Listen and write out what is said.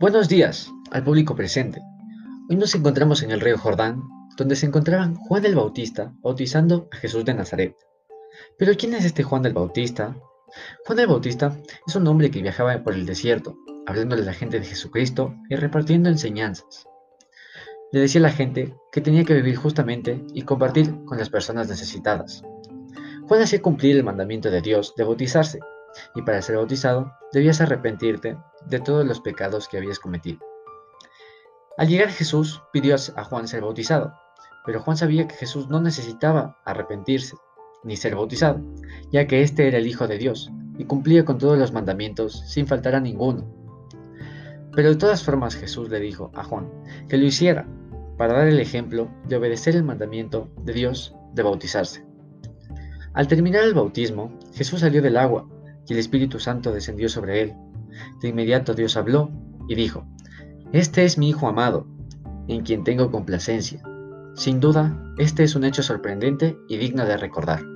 Buenos días al público presente. Hoy nos encontramos en el río Jordán, donde se encontraban Juan el Bautista bautizando a Jesús de Nazaret. Pero ¿quién es este Juan el Bautista? Juan el Bautista es un hombre que viajaba por el desierto, hablándole a la gente de Jesucristo y repartiendo enseñanzas. Le decía a la gente que tenía que vivir justamente y compartir con las personas necesitadas. Juan hacía cumplir el mandamiento de Dios de bautizarse, y para ser bautizado debías arrepentirte de todos los pecados que habías cometido. Al llegar Jesús pidió a Juan ser bautizado, pero Juan sabía que Jesús no necesitaba arrepentirse ni ser bautizado, ya que éste era el Hijo de Dios y cumplía con todos los mandamientos sin faltar a ninguno. Pero de todas formas Jesús le dijo a Juan que lo hiciera para dar el ejemplo de obedecer el mandamiento de Dios de bautizarse. Al terminar el bautismo, Jesús salió del agua y el Espíritu Santo descendió sobre él. De inmediato Dios habló y dijo, Este es mi Hijo amado, en quien tengo complacencia. Sin duda, este es un hecho sorprendente y digno de recordar.